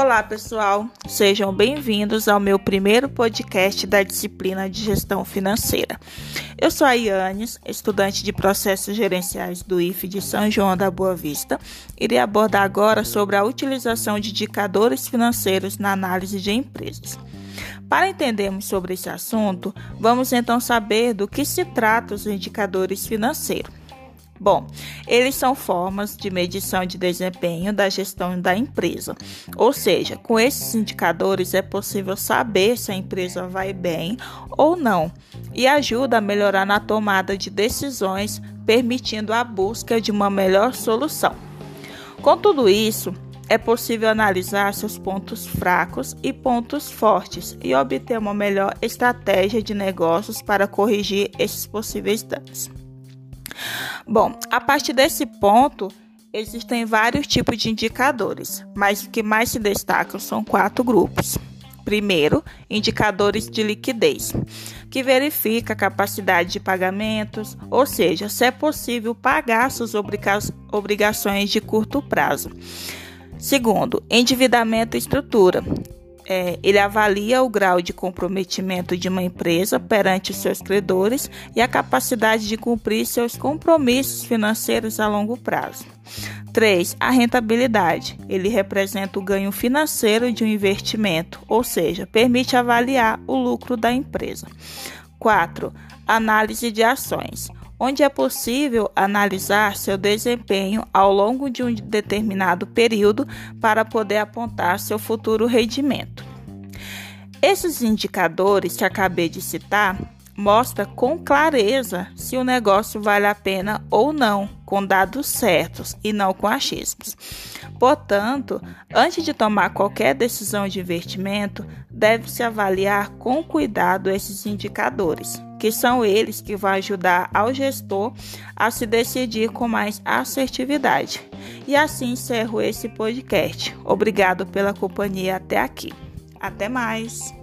Olá, pessoal. Sejam bem-vindos ao meu primeiro podcast da disciplina de Gestão Financeira. Eu sou a Ianes, estudante de Processos Gerenciais do IF de São João da Boa Vista. Irei abordar agora sobre a utilização de indicadores financeiros na análise de empresas. Para entendermos sobre esse assunto, vamos então saber do que se trata os indicadores financeiros. Bom, eles são formas de medição de desempenho da gestão da empresa. Ou seja, com esses indicadores é possível saber se a empresa vai bem ou não e ajuda a melhorar na tomada de decisões, permitindo a busca de uma melhor solução. Com tudo isso, é possível analisar seus pontos fracos e pontos fortes e obter uma melhor estratégia de negócios para corrigir esses possíveis danos. Bom, a partir desse ponto, existem vários tipos de indicadores, mas o que mais se destacam são quatro grupos. Primeiro, indicadores de liquidez, que verifica a capacidade de pagamentos, ou seja, se é possível pagar suas obrigações de curto prazo. Segundo, endividamento e estrutura, é, ele avalia o grau de comprometimento de uma empresa perante os seus credores e a capacidade de cumprir seus compromissos financeiros a longo prazo. 3. A rentabilidade. Ele representa o ganho financeiro de um investimento, ou seja, permite avaliar o lucro da empresa. 4. Análise de ações onde é possível analisar seu desempenho ao longo de um determinado período para poder apontar seu futuro rendimento. Esses indicadores que acabei de citar mostra com clareza se o negócio vale a pena ou não, com dados certos e não com achismos. Portanto, antes de tomar qualquer decisão de investimento, deve-se avaliar com cuidado esses indicadores, que são eles que vão ajudar ao gestor a se decidir com mais assertividade. E assim encerro esse podcast. Obrigado pela companhia até aqui. Até mais!